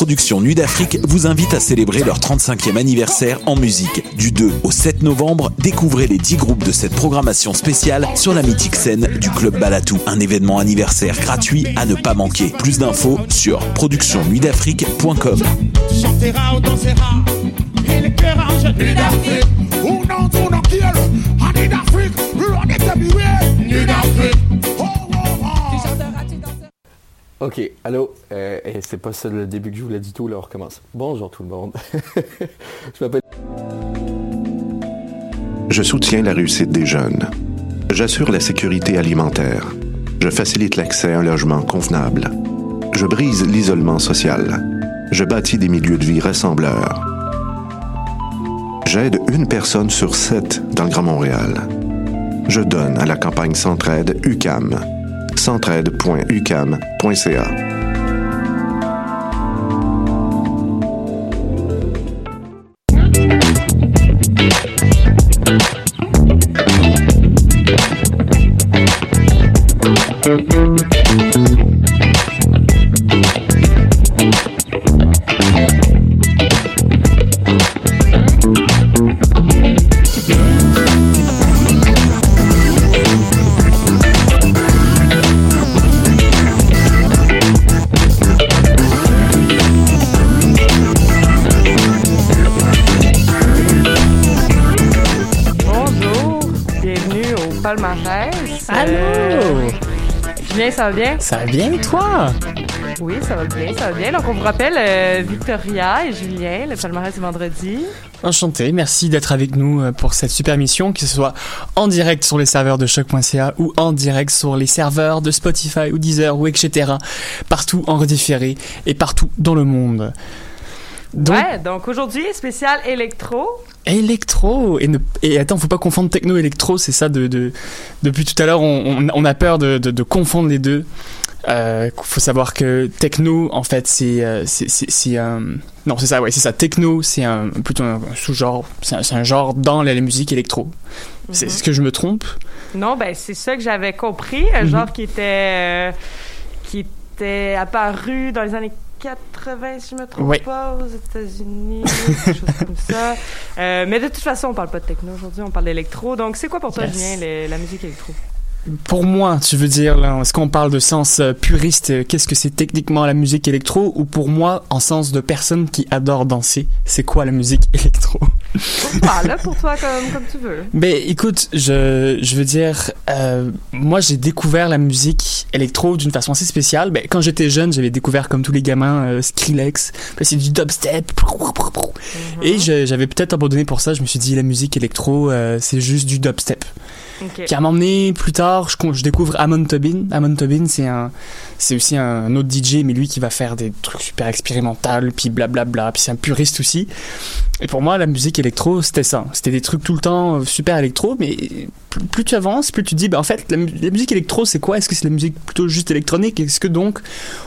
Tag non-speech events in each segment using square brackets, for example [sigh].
Les productions Nuit d'Afrique vous invitent à célébrer leur 35e anniversaire en musique. Du 2 au 7 novembre, découvrez les 10 groupes de cette programmation spéciale sur la mythique scène du Club Balatou. Un événement anniversaire gratuit à ne pas manquer. Plus d'infos sur productionnuitdafrique.com. Ok, allô, euh, eh, c'est pas ça le début que je voulais du tout, là, on recommence. Bonjour tout le monde. [laughs] je m'appelle... Je soutiens la réussite des jeunes. J'assure la sécurité alimentaire. Je facilite l'accès à un logement convenable. Je brise l'isolement social. Je bâtis des milieux de vie rassembleurs. J'aide une personne sur sept dans le Grand Montréal. Je donne à la campagne Centraide UCAM. centraide.ucam.ca. Ça va bien? Ça va bien, toi? Oui, ça va bien, ça va bien. Donc, on vous rappelle, euh, Victoria et Julien, le palmarès du vendredi. Enchanté, merci d'être avec nous euh, pour cette super mission, que ce soit en direct sur les serveurs de choc.ca ou en direct sur les serveurs de Spotify ou Deezer ou etc. Partout en redifféré et partout dans le monde. Donc, Ouais, donc aujourd'hui, spécial électro. électro et, ne, et attends, faut pas confondre techno et électro, c'est ça de, de depuis tout à l'heure, on, on, on a peur de, de, de confondre les deux. Euh, faut savoir que techno, en fait, c'est euh, c'est c'est- un non, c'est ça, ouais, c'est ça. Techno, c'est un plutôt un sous-genre, c'est un, genre dans la, la musique électro. C'est Mhm. est-ce que je me trompe? Non, ben c'est ça que j'avais compris, un Mhm. genre qui était euh, qui était apparu dans les années 80, si je me trompe pas, aux États-Unis, [laughs] quelque chose comme ça. Euh, mais de toute façon, on parle pas de techno aujourd'hui, on parle d'électro. Donc, c'est quoi pour toi, Yes. Julien, les- la musique électro? Pour moi, tu veux dire, là, est-ce qu'on parle de sens euh, puriste, euh, qu'est-ce que c'est techniquement la musique électro, ou pour moi, en sens de personne qui adore danser, c'est quoi la musique [laughs] électro? Ah, là, pour toi, comme, comme tu veux. Ben écoute, je, je veux dire, euh, moi j'ai découvert la musique électro d'une façon assez spéciale. Ben, quand j'étais jeune, j'avais découvert comme tous les gamins euh, Skrillex, c'est du dubstep. Et je- j'avais peut-être abandonné pour ça, je me suis dit la musique électro, euh, c'est juste du dubstep. Ok. Puis à m'emmener plus tard, je, je découvre Amon Tobin. Amon Tobin, c'est un, c'est aussi un autre DJ, mais lui qui va faire des trucs super expérimentaux, puis blablabla, puis c'est un puriste aussi. Et pour moi, la musique électro, c'était ça. C'était des trucs tout le temps euh, super électro, mais plus, tu avances, plus tu dis, ben en fait, la, mu- la musique électro, c'est quoi? Est-ce que c'est la musique plutôt juste électronique? Est-ce que donc,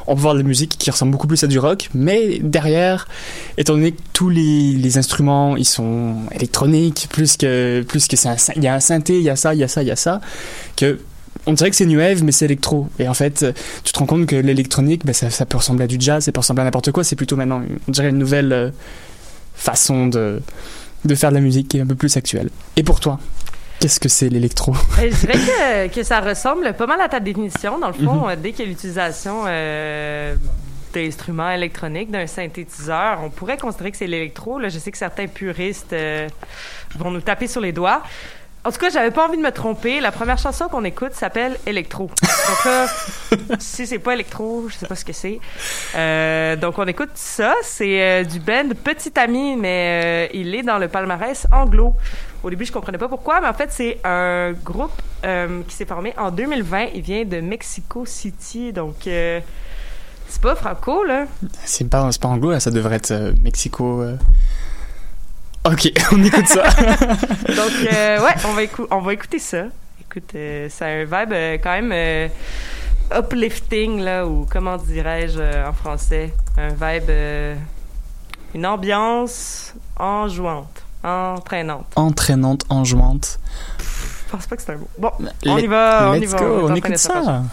on peut voir de la musique qui ressemble beaucoup plus à du rock, mais derrière, étant donné que tous les, instruments, ils sont électroniques, plus que, plus que syn- il y a un synthé, il y a ça, il y a ça, il y a ça, que on dirait que c'est new wave, mais c'est électro. Et en fait, tu te rends compte que l'électronique, ben, ça, ça peut ressembler à du jazz, ça peut ressembler à n'importe quoi. C'est plutôt maintenant, on dirait une nouvelle euh, façon de, de faire de la musique qui est un peu plus actuelle. Et pour toi, qu'est-ce que c'est l'électro? [laughs] Ben, je dirais que, que ça ressemble pas mal à ta définition. Dans le fond, Mhm. euh, dès qu'il y a l'utilisation euh, d'instruments électroniques, d'un synthétiseur, on pourrait considérer que c'est l'électro. Je sais que certains puristes euh, vont nous taper sur les doigts. En tout cas, j'avais pas envie de me tromper. La première chanson qu'on écoute s'appelle Electro. Donc là, [laughs] si c'est pas Electro, je sais pas ce que c'est. Euh, donc on écoute ça. C'est euh, du band Petit Ami, mais euh, il est dans le palmarès anglo. Au début, je comprenais pas pourquoi, mais en fait, c'est un groupe euh, qui s'est formé en 2020. Il vient de Mexico City, donc euh, c'est pas franco, là. C'est pas, pas anglo, là, ça devrait être Mexico. Ok, [laughs] on écoute ça. [laughs] Donc, euh, ouais, on va, écou- on va écouter ça. Écoute, euh, c'est un vibe euh, quand même euh, uplifting, là, ou comment dirais-je en français? Un vibe, une ambiance enjouante, entraînante. Entraînante, enjouante. Je pense pas que c'est un mot. Bon, on y va, on y Let's va. go, on écoute ça.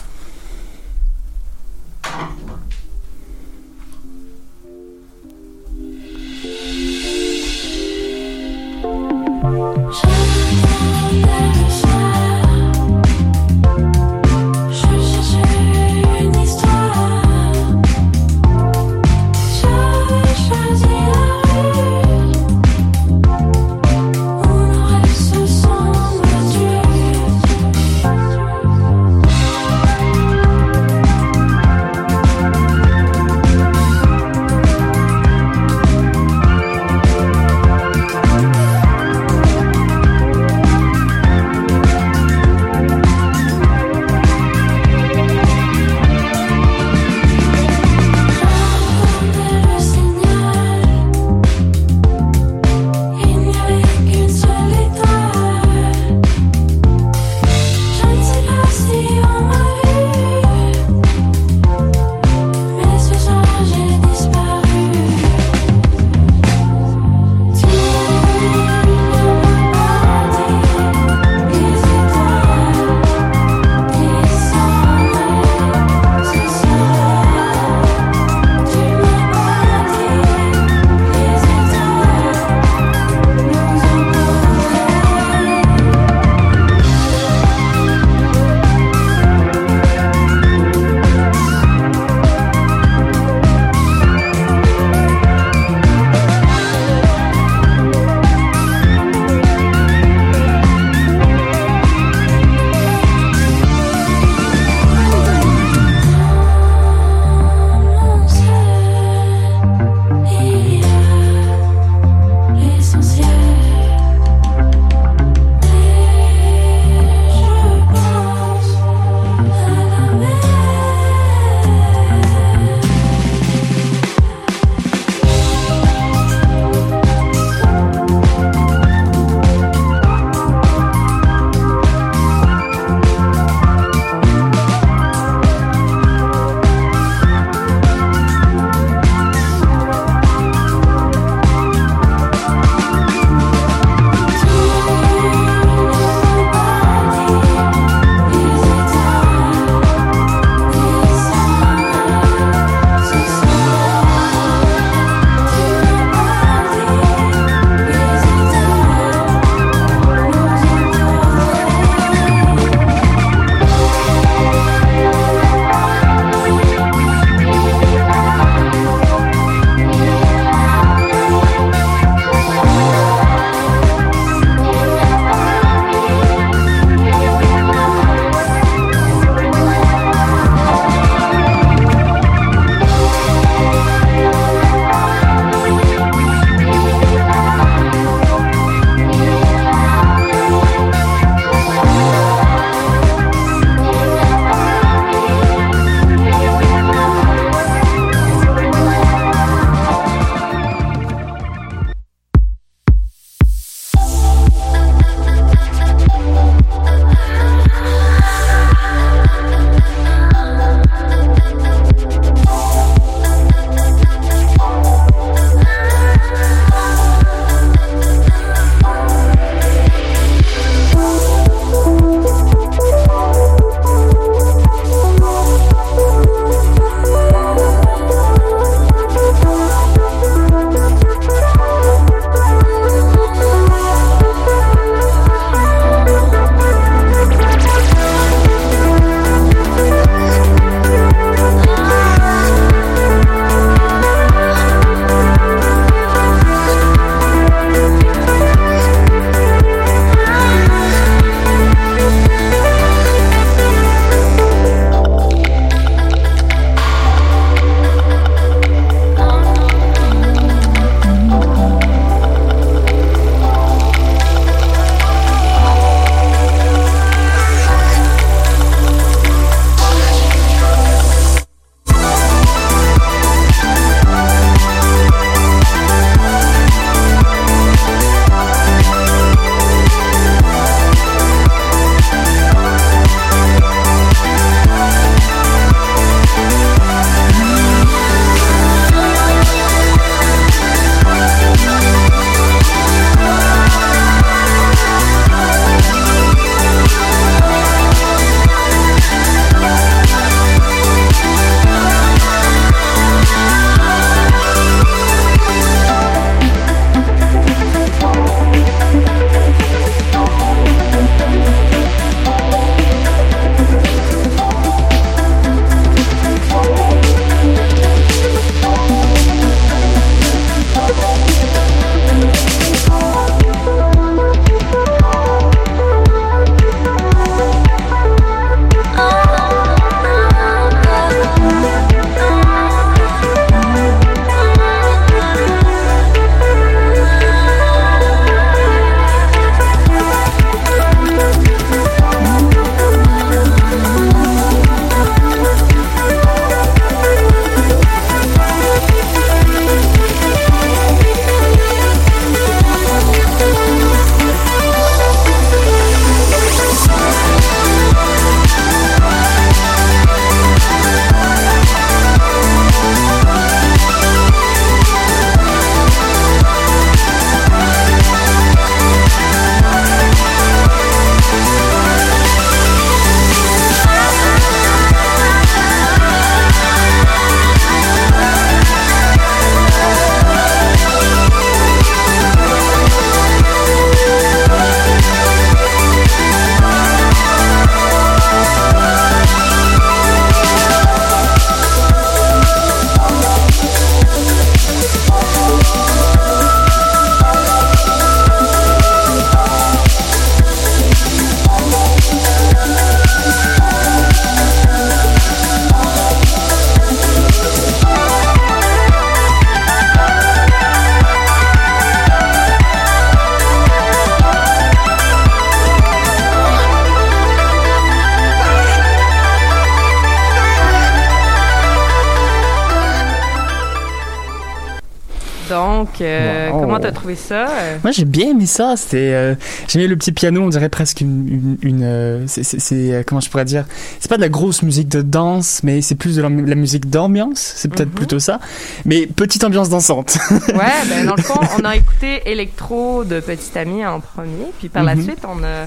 Ça? Euh, Moi j'ai bien aimé ça, c'était euh, le petit piano, on dirait presque une, une, une, euh, c'est- euh, comment je pourrais dire, c'est pas de la grosse musique de danse, mais c'est plus de la, la musique d'ambiance, c'est peut-être Mhm. plutôt ça, mais petite ambiance dansante. Ouais, [laughs] ben dans le fond, on a écouté Electro de Petit Ami en premier, puis par la Mhm. suite, on a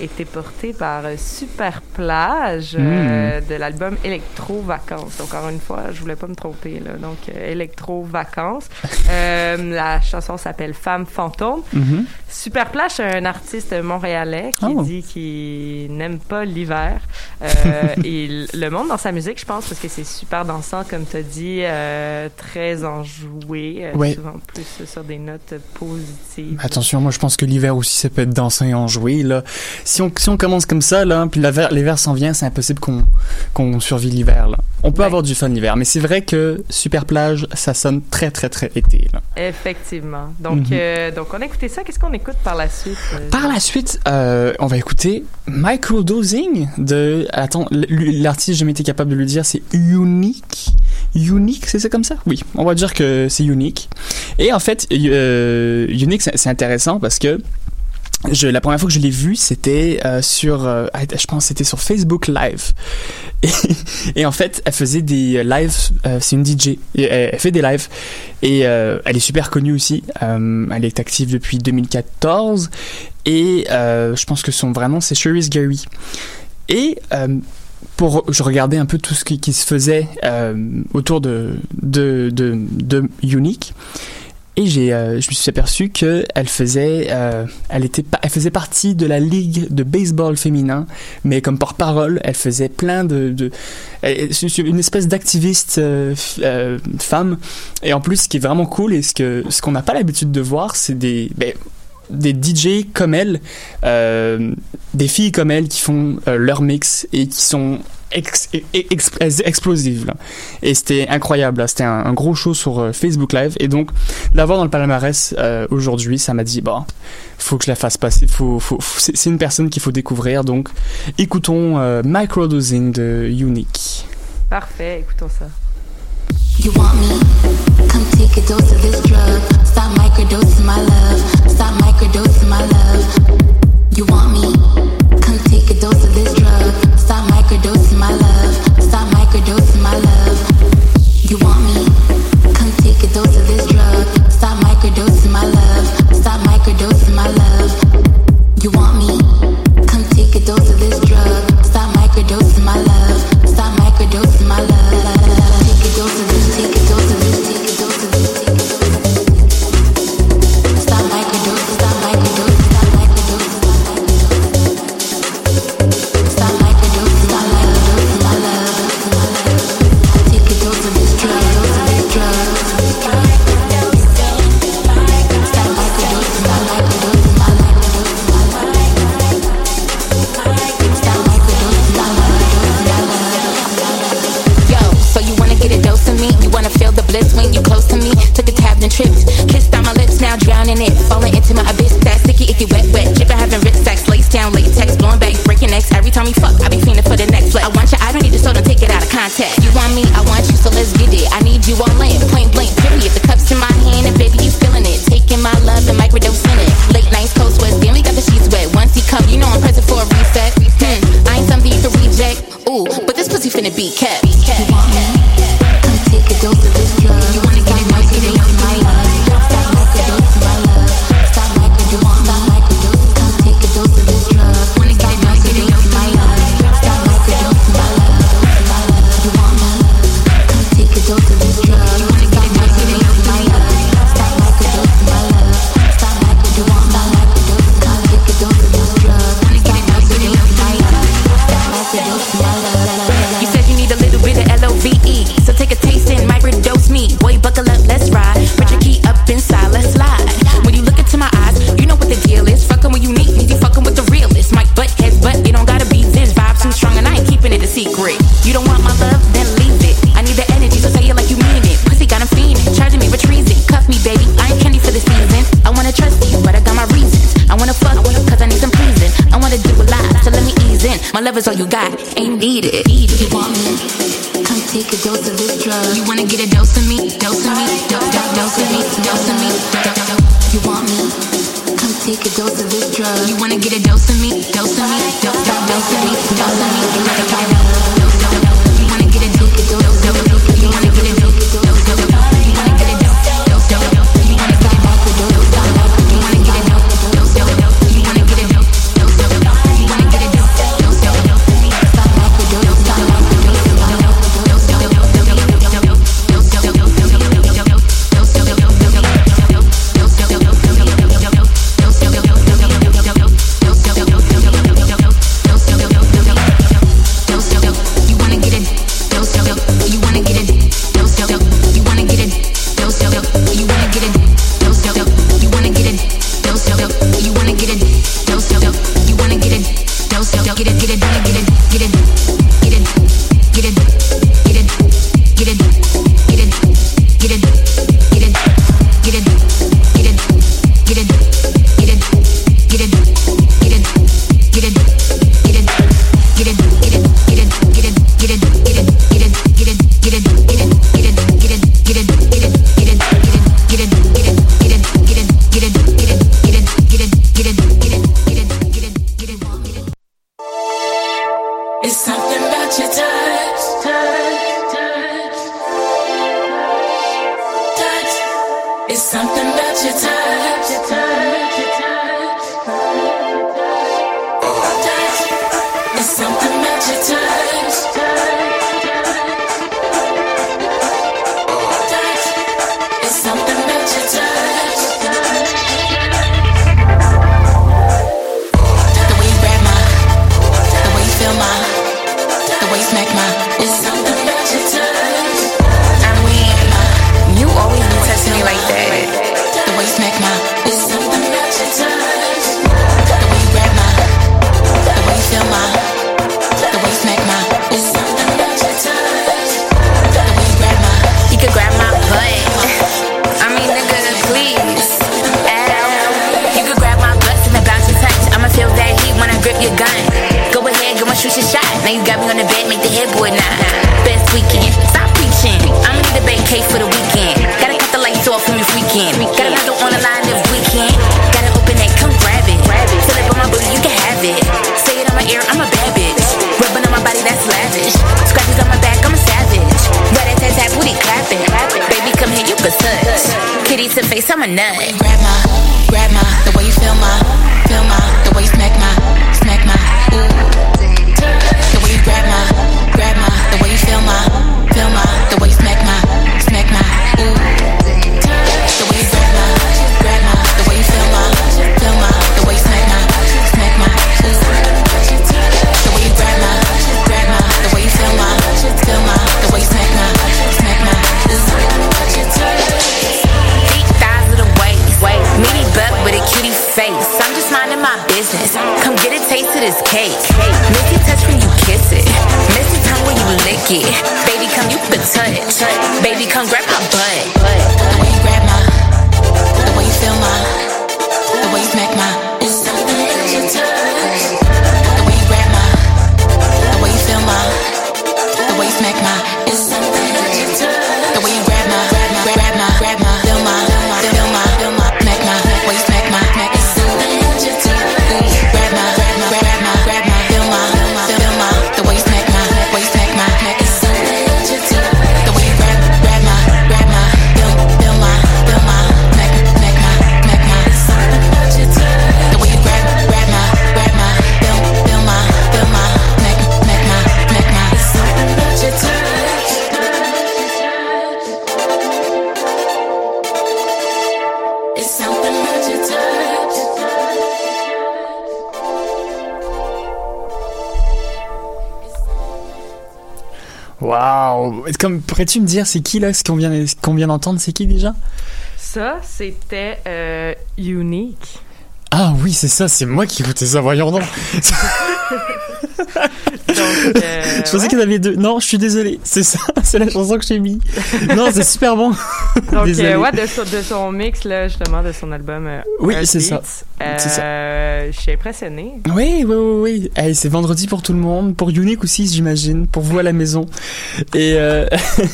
été porté par Super Plage euh, de l'album Electro Vacances. Encore une fois, je voulais pas me tromper là. Donc euh, Electro Vacances. [laughs] Euh, la chanson s'appelle Femme fantôme. Mhm. Super Plage, c'est un artiste montréalais qui Oh. dit qu'il n'aime pas l'hiver. Euh, [laughs] et le monde dans sa musique, je pense, parce que c'est super dansant, comme tu as dit, euh, très enjoué, euh, Ouais. souvent plus sur des notes positives. Attention, moi je pense que l'hiver aussi ça peut être dansant et enjoué là. Si on si on commence comme ça là, puis l'hiver s'en vient, c'est impossible qu'on qu'on survive l'hiver là. On peut Ouais. avoir du fun l'hiver, mais c'est vrai que Super Plage, ça sonne très très très été là. Effectivement. Donc, Mhm. euh, donc on a écouté ça. Qu'est-ce qu'on écoute par la suite? euh, Par la suite, euh, on va écouter Microdosing de. Attends, l'artiste, j'ai été capable de le dire, c'est Unique. Unique, c'est ça comme ça? Oui, on va dire que c'est Unique. Et en fait, euh, Unique, c'est intéressant parce que. La première fois que je l'ai vu, c'était euh, sur, euh, je pense, c'était sur Facebook Live. [laughs] Et, en fait, elle faisait des lives. euh, c'est une DJ. Elle, fait des lives et elle est super connue aussi. Elle est active depuis 2014 et je pense que son vrai c'est Cherise Gary. Et pour je regardais un peu tout ce qui, se faisait autour de, de de Unique et j'ai euh, je me suis aperçu que elle faisait euh, elle était elle faisait partie de la ligue de baseball féminin mais comme porte-parole elle faisait plein de, de une espèce d'activiste euh, femme. Et en plus ce qui est vraiment cool et ce que ce qu'on n'a pas l'habitude de voir c'est des ben, des DJ comme elle, des filles comme elle qui font leur mix et qui sont ex- ex- ex- explosives. là. Et c'était incroyable. C'était un, un gros show sur euh, Facebook Live. Et donc, l'avoir dans le palmarès euh, aujourd'hui, ça m'a dit, bon, faut que je la fasse passer. Faut, faut, c'est une personne qu'il faut découvrir. Donc, écoutons euh, Microdosing de Unique. Parfait, écoutons ça. You want me? Come take a dose of this drug. Stop microdosing my love. Stop microdosing my love. You want me? Come take a dose of this drug, stop microdosing my love, stop microdosing my love. You want me? Come take a dose of this drug, stop microdosing my love, stop microdosing my love. You want me? Come take a dose of this drug. Stop microdosing my love. Stop microdosing my love. Take a dose of this, take a dose of this drowning it. Falling into my abyss, that sticky, icky, wet, wet. Dripping, having rich sex, lace down, latex, blowing back, breaking necks. Every time we fuck, I be feeling for the next flick. I want you, I don't need you, so don't take it out of context. You want me, I want you, so let's get it. I need you all in, point blank, period. The cups in my hand, and baby, you feeling it. Taking my love and microdosing it. Late nights, coast west, then we got the sheets wet. Once he come, you know I'm present for a reset. Hmm, I ain't something you can reject. Ooh, but this pussy finna be kept. You pourrais-tu me dire c'est qui là ce qu'on vient qu'on vient d'entendre c'est qui déjà? Ça, c'était euh, Unique. Ah oui, c'est ça, c'est moi qui écoutais ça, voyons donc. Donc, euh, [laughs] je pensais ouais. qu'il y en avait deux. Non, je suis désolé, c'est ça, [laughs] c'est la chanson que j'ai mis. Non, c'est super bon. Donc, Désolé. euh, ouais, de, son- de son mix, là, justement, de son album. euh, Oui, c'est ça. C'est ça. euh, Je suis impressionnée. Oui, oui, oui, oui. Hey, c'est vendredi pour tout le monde, pour Unique aussi, j'imagine, pour vous à la maison. Et, euh,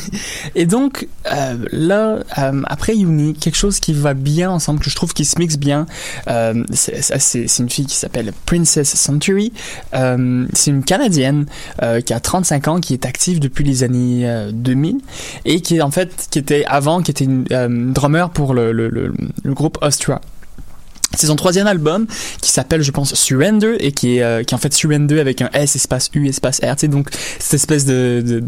[laughs] et donc, euh, là, euh, après Unique, quelque chose qui va bien ensemble, que je trouve qui se mixe bien, euh, c'est une fille qui s'appelle Princess Century. Euh, c'est une Canadienne euh, qui a 35 ans, qui est active depuis les années euh, 2000 et qui est en fait, qui était avant, qui était une euh, drummer pour le, le, le, le groupe Ostra. C'est son troisième album qui s'appelle, je pense, Surrender et qui est, euh, qui est en fait Surrender avec un S espace U espace R. Tu sais, donc cette espèce de, de,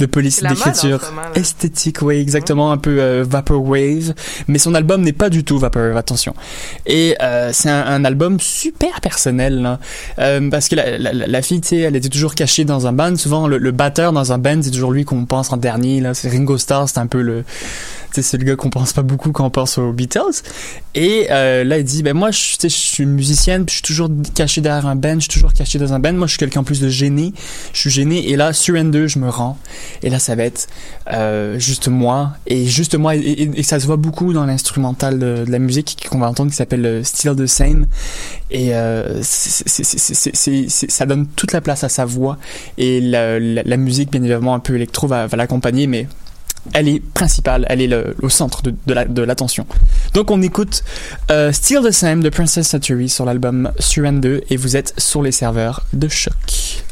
de police en d'écriture ce esthétique, oui, exactement, un peu euh, vaporwave. Mais son album n'est pas du tout vaporwave, attention. Et euh, c'est un, un album super personnel. Euh, parce que la, la, la fille, tu sais, elle était toujours cachée dans un band. Souvent, le, le batteur dans un band, c'est toujours lui qu'on pense en dernier. Là, c'est Ringo Starr, c'est un peu le, c'est le gars qu'on pense pas beaucoup quand on pense aux Beatles. Et euh, là, il dit, ben moi, je, je suis musicienne, je suis toujours caché derrière un band, je suis toujours caché dans un band. Moi, je suis quelqu'un plus de gêné. Je suis gêné. Et là, surrender, je me rends. Et là, ça va être euh, juste moi. Et juste moi. Et, ça se voit beaucoup dans l'instrumental de, la musique qu'on va entendre qui s'appelle euh, Still the Same. Et ça donne toute la place à sa voix. Et la musique, bien évidemment, un peu électro va, va l'accompagner, mais elle est principale, elle est au centre de, de la- de l'attention. Donc on écoute euh, Still the Same de Princess Satori sur l'album Surrender et vous êtes sur les serveurs de choc.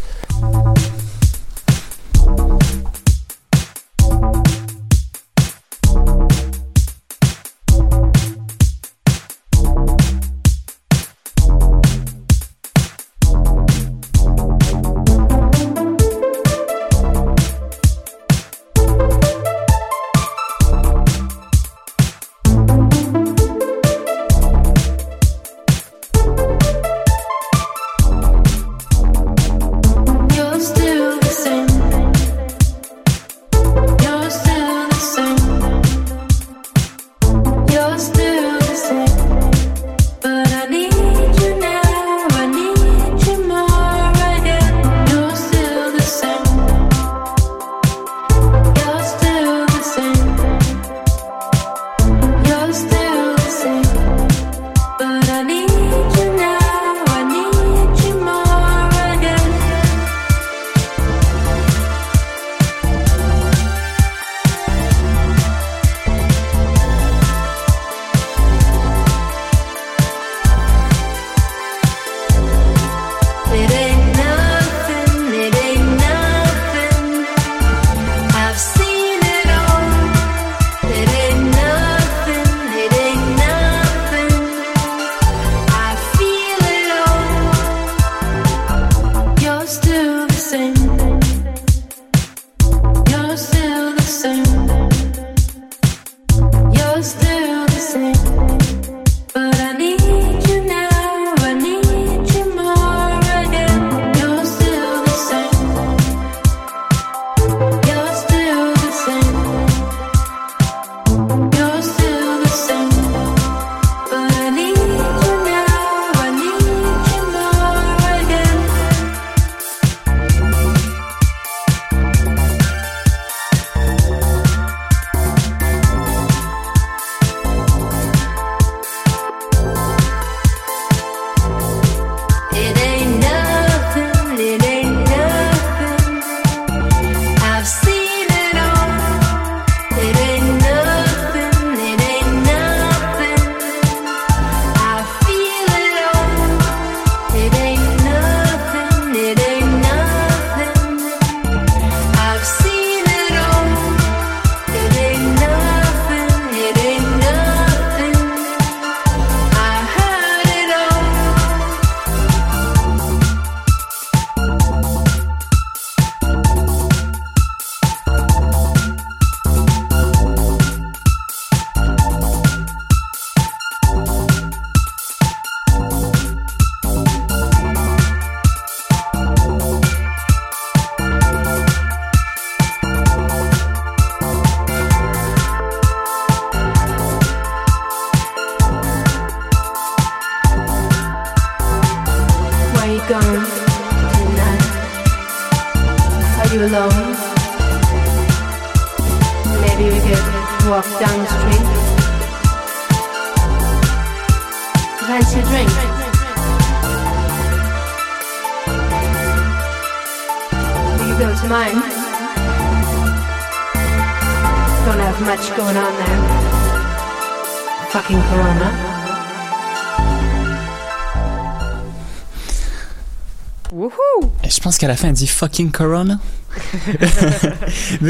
Qu'à la fin, elle dit fucking Corona. [laughs]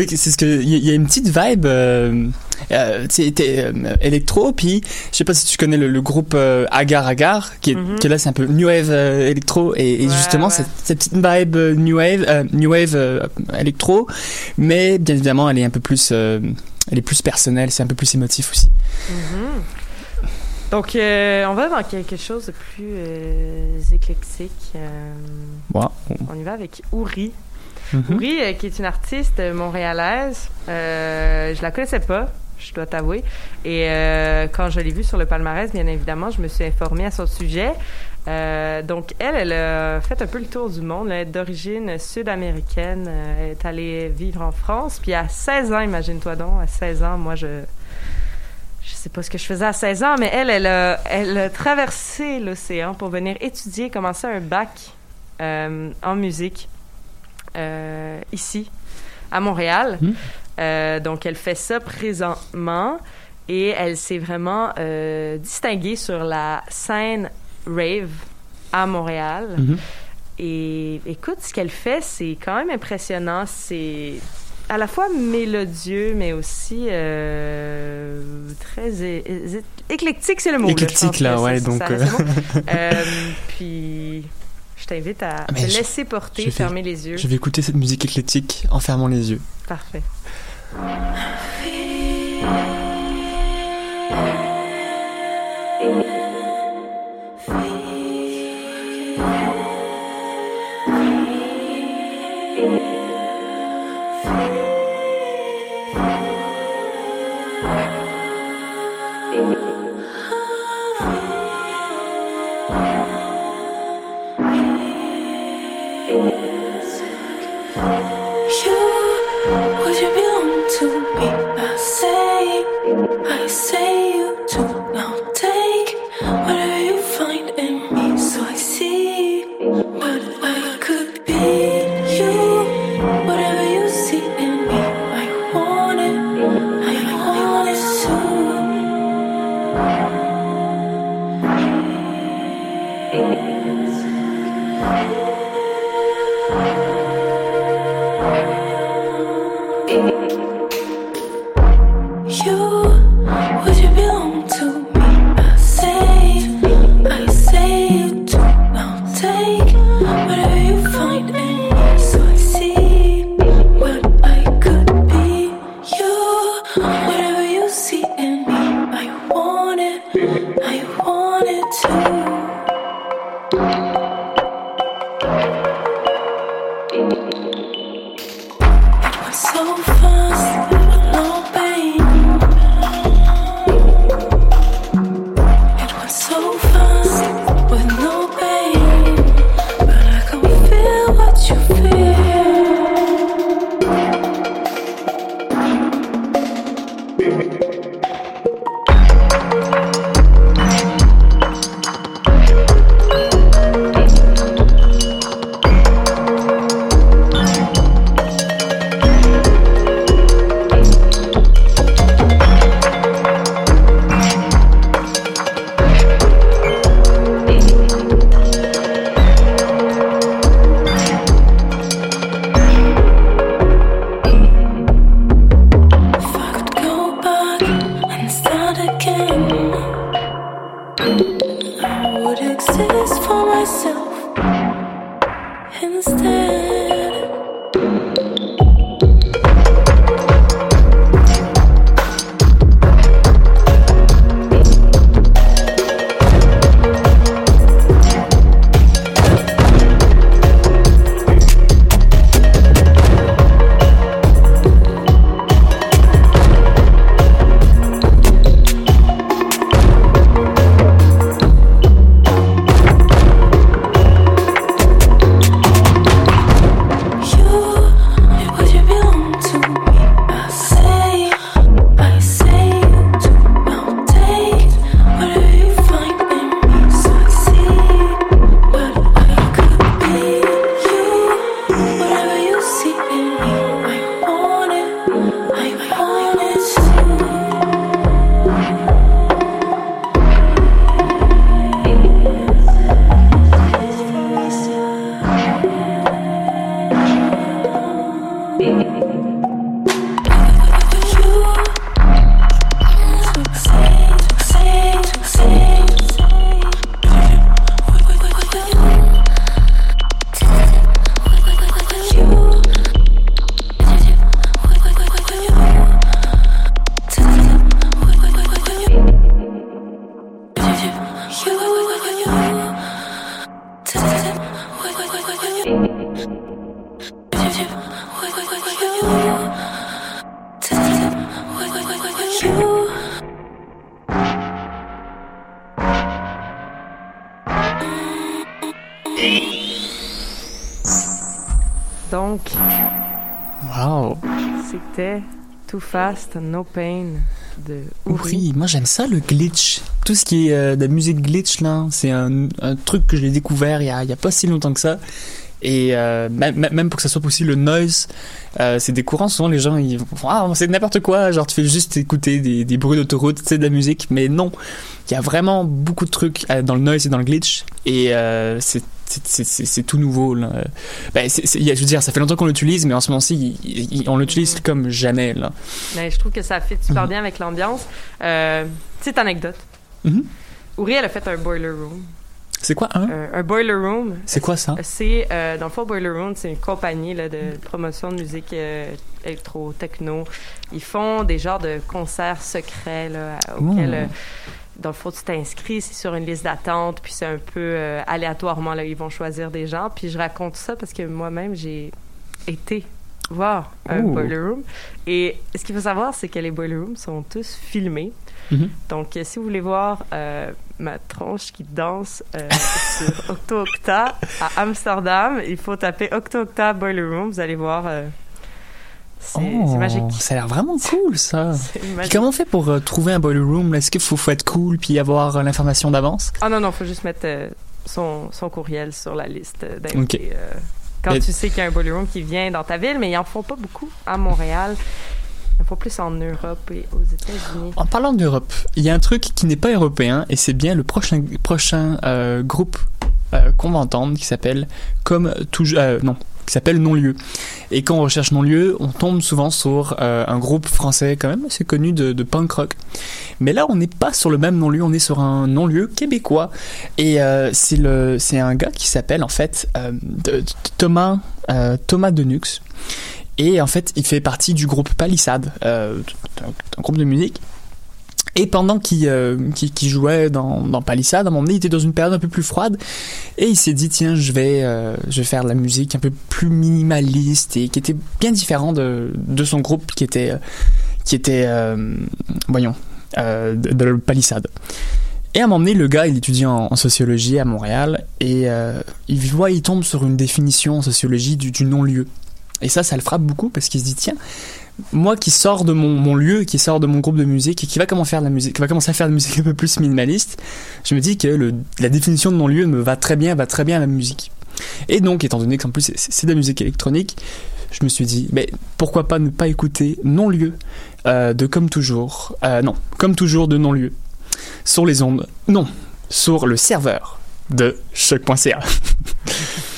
C'est ce que il y, a une petite vibe euh, euh, euh, électro puis je sais pas si tu connais le, le groupe euh, Agar Agar qui est, Mhm. qui est là c'est un peu new wave euh, électro et, et Ouais, justement ouais. Cette, cette petite vibe new wave new wave électro mais bien évidemment elle est un peu plus elle est plus personnelle c'est un peu plus émotif aussi Mhm. Donc, euh, on va dans quelque chose de plus euh, éclectique. euh. On y va avec Ouri. Mhm. Ouri, euh, qui est une artiste montréalaise. Je la connaissais pas, je dois t'avouer. Et quand je l'ai vue sur le palmarès, bien évidemment, je me suis informée à son sujet. Donc, elle, elle a fait un peu le tour du monde. Elle est d'origine sud-américaine. Elle est allée vivre en France. Puis à 16 ans, imagine-toi donc, à 16 ans, moi, je... Je sais pas ce que je faisais à 16 ans, mais elle, elle a, elle a traversé l'océan pour venir étudier, commencer un bac euh, en musique euh, ici, à Montréal. Mhm. Euh, donc, elle fait ça présentement et elle s'est vraiment distinguée sur la scène rave à Montréal. Mhm. Et écoute, ce qu'elle fait, c'est quand même impressionnant. C'est à la fois mélodieux, mais aussi euh, très é- é- éclectique, c'est le mot. Éclectique, là, que ouais, c'est- donc, ça, euh. [laughs] Euh, puis, je t'invite à Mais te je- laisser porter, je vais- fermer les yeux. je vais écouter cette musique éclectique en fermant les yeux Parfait. You, No Pain de Uri. Oui, moi j'aime ça le glitch. Tout ce qui est euh, de la musique glitch là, c'est un, un truc que j'ai découvert il y, a, il y a pas si longtemps que ça. Et euh, même, même pour que ça soit aussi le noise, euh, c'est des courants. Souvent les gens ils font ah c'est n'importe quoi, genre tu fais juste écouter des, des bruits d'autoroute, sais de la musique, mais non, il y a vraiment beaucoup de trucs euh, dans le noise et dans le glitch. Et c'est c'est- tout nouveau. Là. Ben, je veux dire, ça fait longtemps qu'on l'utilise, mais en ce moment-ci, on l'utilise comme jamais. Là. Mais je trouve que ça fit super bien avec l'ambiance. Euh, petite anecdote. Uri, elle a fait un boiler room. C'est quoi un? Euh, un boiler room. C'est quoi ça? C'est, euh, dans le fond, Boiler Room, c'est une compagnie là, de promotion de musique euh, électro-techno. Ils font des genres de concerts secrets là, auxquels, euh, dans le fond, tu t'inscris, c'est sur une liste d'attente, puis c'est un peu euh, aléatoirement, là, ils vont choisir des gens. Puis je raconte ça parce que moi-même, j'ai été voir un. Boiler Room. Et ce qu'il faut savoir, c'est que les Boiler Rooms sont tous filmés. Mhm. Donc, euh, si vous voulez voir euh, ma tronche qui danse euh, [laughs] sur Octo Octa à Amsterdam, il faut taper Octo Octa Boiler Room. Vous allez voir. euh, c'est Oh, magique. Ça a l'air vraiment cool ça. [laughs] Puis comment on fait pour euh, trouver un boiler room? Est-ce qu'il faut, faut être cool puis avoir euh, l'information d'avance? Ah non, non, faut juste mettre euh, son, son courriel sur la liste d'invités. Quand tu sais qu'il y a un Boiler Room qui vient dans ta ville, mais ils en font pas beaucoup à Montréal. En font plus en Europe et aux États-Unis. En parlant d'Europe, il y a un truc qui n'est pas européen et c'est bien le prochain, prochain euh, groupe euh, qu'on va entendre qui s'appelle comme toujours euh, non qui s'appelle Non-lieu. Et quand on recherche Non-lieu, on tombe souvent sur euh, un groupe français quand même assez connu de, punk rock. Mais là, on n'est pas sur le même non-lieu, on est sur un non-lieu québécois. Et euh, c'est un gars qui s'appelle en fait euh, de- de- Thomas euh, Thomas Denux. Et en fait, il fait partie du groupe Palissade, un groupe de musique. Et pendant qu'il euh, qu'il- jouait dans, dans Palissade, à un moment donné, il était dans une période un peu plus froide. Et il s'est dit, tiens, je vais, euh, faire de la musique un peu plus minimaliste et qui était bien différent de, son groupe qui était, euh, voyons, de, de Palissade. Et à un moment donné, le gars, il étudie en, sociologie à Montréal et il voit, il tombe sur une définition en sociologie du non-lieu. Et ça, ça le frappe beaucoup parce qu'il se dit, tiens, moi qui sors de mon, mon lieu, qui sort de mon groupe de musique et qui va commencer à faire de la musique, qui va commencer à faire de la musique un peu plus minimaliste, je me dis que la définition de non-lieu me va très bien, va très bien à la musique. Et donc, étant donné qu'en plus c'est- c'est de la musique électronique, je me suis dit, mais pourquoi pas ne pas écouter non-lieu euh, de Comme Toujours, euh, non, Comme Toujours de non-lieu, sur les ondes, non, sur le serveur de choc.ca. [laughs]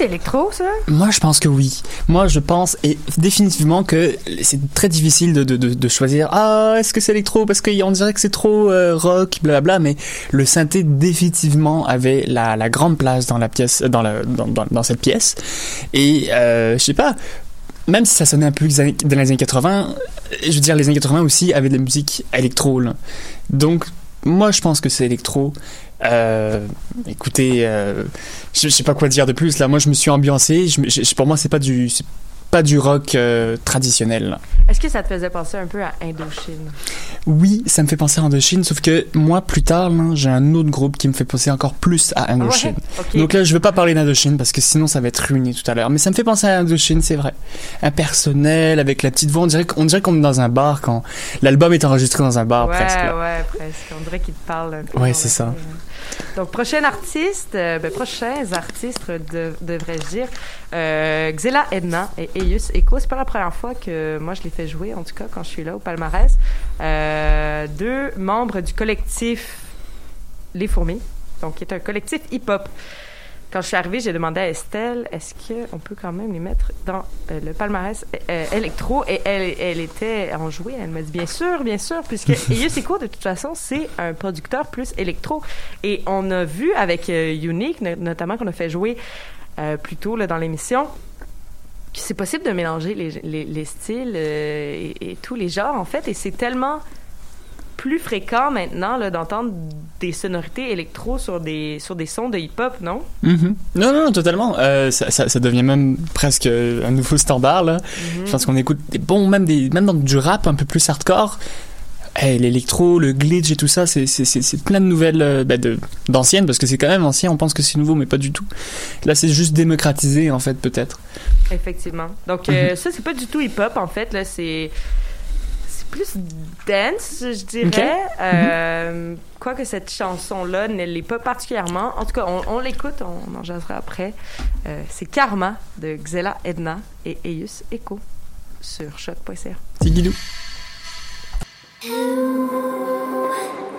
électro, ça? Moi, je pense que oui. Moi, je pense et définitivement que c'est très difficile de, de, de, choisir. Ah, est-ce que c'est électro? Parce qu'on dirait que c'est trop euh, rock, blablabla. Mais le synthé définitivement avait la, la grande place dans la pièce, dans la dans, dans, cette pièce. Et euh, je sais pas. Même si ça sonnait un peu dans les années 80, je veux dire, les années 80 aussi avaient de la musique électro. Donc, moi, je pense que c'est électro. Euh, écoutez, euh, je, je sais pas quoi dire de plus. Là, moi, je me suis ambiancé. Je, me- je- pour moi, c'est pas du, pas du rock euh, traditionnel. Est-ce que ça te faisait penser un peu à Indochine? Oui, ça me fait penser à Indochine, sauf que moi, plus tard, j'ai un autre groupe qui me fait penser encore plus à Indochine. Ah ouais? Ok. Donc là, je veux pas parler d'Indochine parce que sinon, ça va être ruiné tout à l'heure. Mais ça me fait penser à Indochine, c'est vrai. Impersonnel, avec la petite voix. On dirait qu'on dirait qu'on est dans un bar quand l'album est enregistré dans un bar, ouais, presque. là. ouais, presque. On dirait qu'il te parle un peu. Ouais, c'est ça. Donc, prochain artiste, euh, ben, prochains artistes, de- devrais-je dire, euh, Xela Edna et Eius Echo. C'est pas la première fois que moi je les fais jouer, en tout cas, quand je suis là au palmarès. Euh, deux membres du collectif Les Fourmis, donc qui est un collectif hip-hop. Quand je suis arrivée, j'ai demandé à Estelle, est-ce qu'on peut quand même les mettre dans euh, le palmarès euh, électro? Et elle, elle était enjouée. Elle m'a dit, bien sûr, bien sûr, puisque [laughs] Eius Echo, de toute façon, c'est un producteur plus électro. Et on a vu avec euh, Unique, no- notamment qu'on a fait jouer euh, plus tôt là, dans l'émission, que c'est possible de mélanger les, les- les styles euh, et, et tous les genres, en fait. Et c'est tellement plus fréquent maintenant d'entendre des sonorités électro sur des, sur des sons de hip-hop, non? Mhm. Non, non, non, totalement. Euh, ça, ça, ça devient même presque un nouveau standard. Là. Mhm. Je pense qu'on écoute des bons, même, des, même dans du rap un peu plus hardcore. Hey, l'électro, le glitch et tout ça, c'est, plein de nouvelles, euh, ben, de, d'anciennes, parce que c'est quand même ancien, on pense que c'est nouveau, mais pas du tout. Là, c'est juste démocratisé, en fait, peut-être. Effectivement. Donc, euh, ça, c'est pas du tout hip-hop, en fait. Là, c'est. C'est plus dance, je dirais. Euh, Quoique cette chanson-là ne l'est pas particulièrement. En tout cas, on, on l'écoute, on en jasera après. Euh, c'est Karma de Xela Edna et Eius Echo sur choc.ca. Tigidou. Dans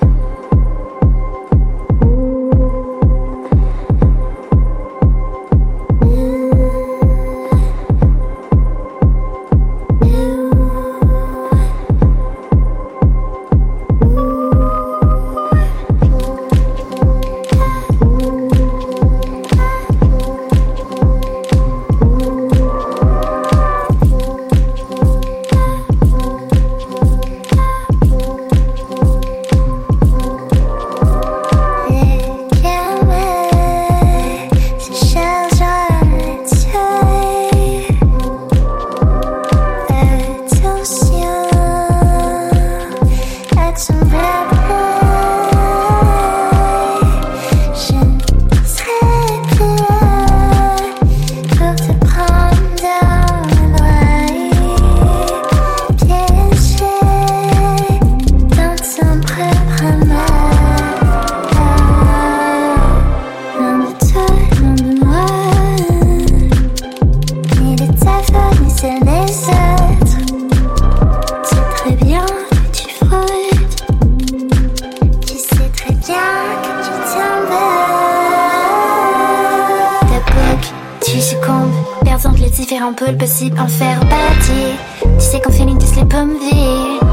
différents pôles possibles en faire partie Tu sais feeling tu se les pommes vite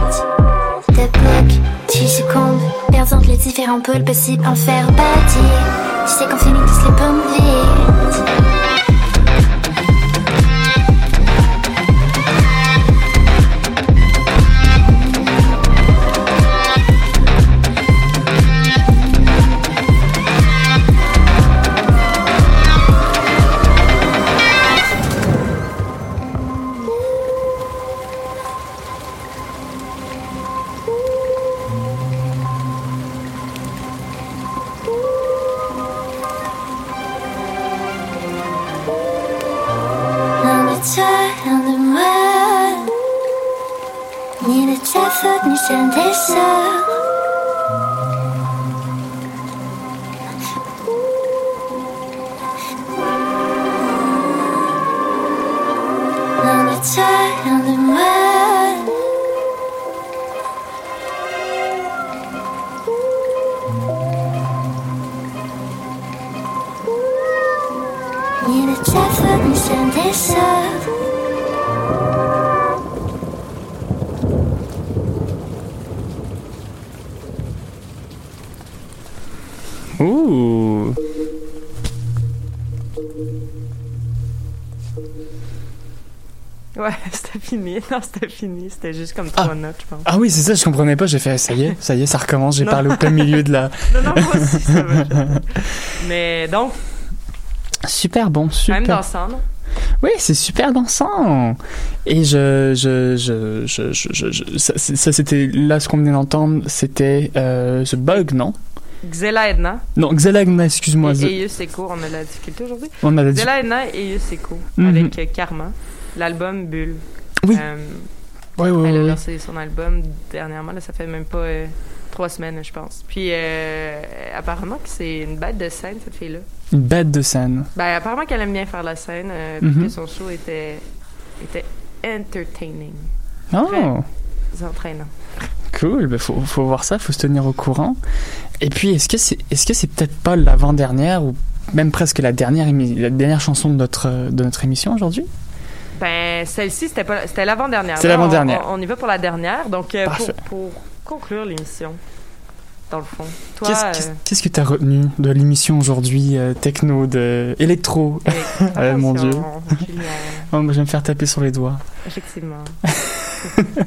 d'époque, tu succombes, perdant les différents pôles possibles en faire partie. Tu sais qu'en feeling tous les pommes vite. Fini. [laughs] Non, c'était fini. C'était juste comme trois notes, je pense. Ah oui, c'est ça, je comprenais pas. J'ai fait, ça y est, ça y est, ça recommence. J'ai parlé au plein milieu de la. [laughs] Non, non, moi aussi, ça va. Mais donc, Super bon, super. même dansant, non? Oui, c'est super dansant. Et je, je, je, je, je, ça, c'était là ce qu'on venait d'entendre, c'était euh, The Bug, non? Xela Edna Non, Xelagna, excuse-moi. et Seco, on a la difficulté aujourd'hui. On a la Xela Edna et Eius Seco Mhm. avec euh, Karma, l'album Bulle. Oui. Euh, Ouais, ouais, elle a lancé son album dernièrement, là, ça fait même pas euh, trois semaines, je pense. Puis euh, apparemment que c'est une bête de scène, cette fille-là. Une bête de scène. Ben, apparemment qu'elle aime bien faire la scène, euh, Mhm. puis que son show était, était entertaining, Oh, très entraînant. cool. Ben, faut, faut voir ça, faut se tenir au courant. Et puis, est-ce que c'est, est-ce que c'est peut-être pas l'avant-dernière ou même presque la dernière, la dernière chanson de notre, de notre émission aujourd'hui? Ben, celle-ci, c'était pas, c'était l'avant-dernière. C'est Là, l'avant-dernière. On, on y va pour la dernière. Donc, euh, pour, conclure l'émission, dans le fond, toi, Qu'est-ce, euh, qu'est-ce- que tu as retenu de l'émission aujourd'hui euh, techno, de électro? [laughs] Ah, mon Dieu. [laughs] Oh, moi, je vais me faire taper sur les doigts. effectivement. [laughs]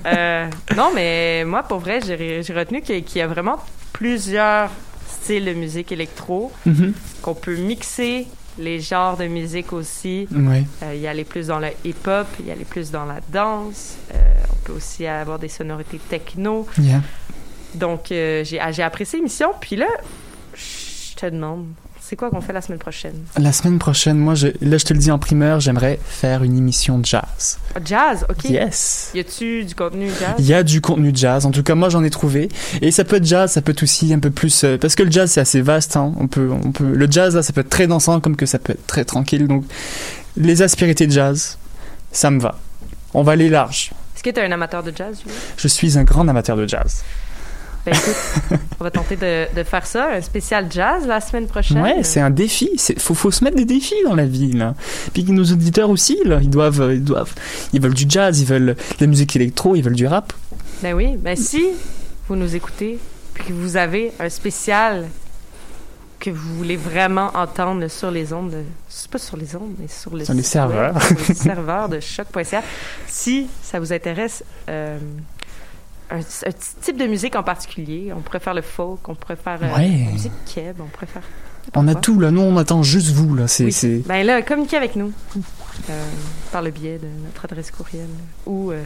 Euh, non, mais moi, pour vrai, j'ai, j'ai retenu qu'il y a- qu'il y a vraiment plusieurs styles de musique électro, Mhm. qu'on peut mixer les genres de musique aussi. Ouais. Euh, y aller plus dans le hip-hop, y aller plus dans la danse. Euh, on peut aussi avoir des sonorités techno. Yeah. Donc, euh, j'ai ah, j'ai apprécié l'émission. Puis là, je te demande, c'est quoi qu'on fait la semaine prochaine? La semaine prochaine, moi, je, là, je te le dis en primeur, j'aimerais faire une émission de jazz. Ah, Jazz, OK. Yes. Y a-tu du contenu jazz? Il y a du contenu jazz. En tout cas, moi, j'en ai trouvé. Et ça peut être jazz, ça peut être aussi un peu plus, euh, parce que le jazz, c'est assez vaste. Hein. On peut, on peut, le jazz, là, ça peut être très dansant, comme que ça peut être très tranquille. Donc, les aspérités de jazz, ça me va. On va aller large. Est-ce que tu es un amateur de jazz? Je suis un grand amateur de jazz. Ben écoute, [laughs] on va tenter de, de faire ça, un spécial jazz la semaine prochaine. Ouais, c'est un défi. C'est faut, faut se mettre des défis dans la vie. Là. Puis nos auditeurs aussi, là, ils doivent, euh, ils doivent, ils veulent du jazz, ils veulent de la musique électro, ils veulent du rap. Ben oui, ben si vous nous écoutez, puis que vous avez un spécial que vous voulez vraiment entendre sur les ondes, de- c'est pas sur les ondes, mais sur le Sur les serveurs. web, sur les [laughs] serveurs de choc.ca. Si ça vous intéresse, euh, un, type de musique en particulier, on pourrait faire le folk, on pourrait faire euh, Ouais. la musique keb, on pourrait faire. On a tout là. Nous, on attend juste vous là. C'est, Oui. Ben là, communiquez avec nous euh, par le biais de notre adresse courriel ou euh,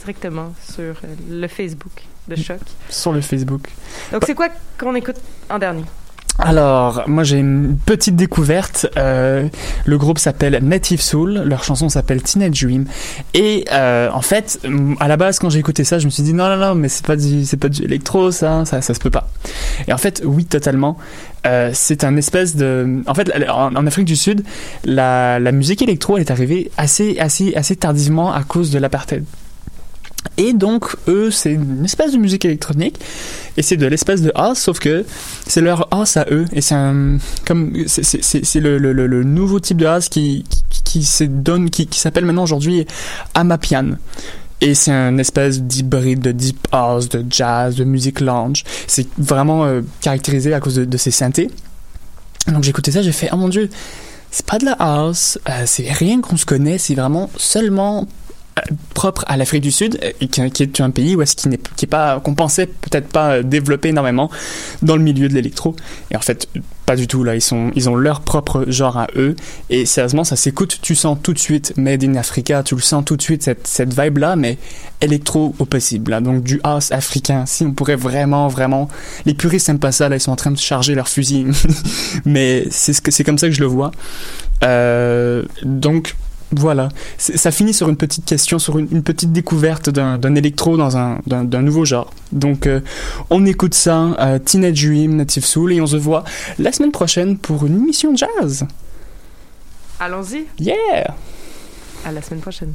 directement sur le Facebook de Choc. sur le Facebook. Donc, c'est quoi qu'on écoute en dernier? Alors, moi j'ai une petite découverte. Euh, le groupe s'appelle Native Soul, leur chanson s'appelle Teenage Dream. Et euh, en fait, à la base, quand j'ai écouté ça, je me suis dit non, non, non, mais c'est pas du, c'est pas du électro, ça, ça, se peut pas. Et en fait, oui, totalement. Euh, c'est un espèce de. En fait, en, Afrique du Sud, la, la musique électro, elle est arrivée assez, assez, assez tardivement à cause de l'apartheid. Et donc, eux, c'est une espèce de musique électronique, et c'est de l'espèce de house, sauf que c'est leur house à eux, et c'est comme, c'est, le, le, le, nouveau type de house qui, qui, donne, qui, qui s'appelle maintenant aujourd'hui Amapian. Et c'est un espèce d'hybride de deep house, de jazz, de musique lounge. C'est vraiment euh, caractérisé à cause de, de ces synthés. Donc écouté ça, j'ai fait, oh mon dieu, c'est pas de la house, euh, c'est rien qu'on se connaît, c'est vraiment seulement propre à l'Afrique du Sud, euh, qui, est un pays où est-ce qui n'est pas qu'on pensait peut-être pas euh, développer énormément dans le milieu de l'électro. Et en fait, pas du tout là. Ils sont ils ont leur propre genre à eux. Et sérieusement, ça s'écoute. Tu sens tout de suite Made in Africa. Tu le sens tout de suite cette cette vibe là, mais électro au possible. Là. Donc du house africain. Si on pourrait vraiment vraiment, les puristes aiment pas ça. Là, ils sont en train de charger leur fusil. [laughs] mais c'est ce que c'est comme ça que je le vois. Euh, donc voilà, ça finit sur une petite question, sur une, une petite découverte d'un électro dans un d'un nouveau genre. Donc euh, on écoute ça, euh, Teenage Dream, Native Soul, et on se voit la semaine prochaine pour une émission de jazz. Allons-y, Yeah! à la semaine prochaine.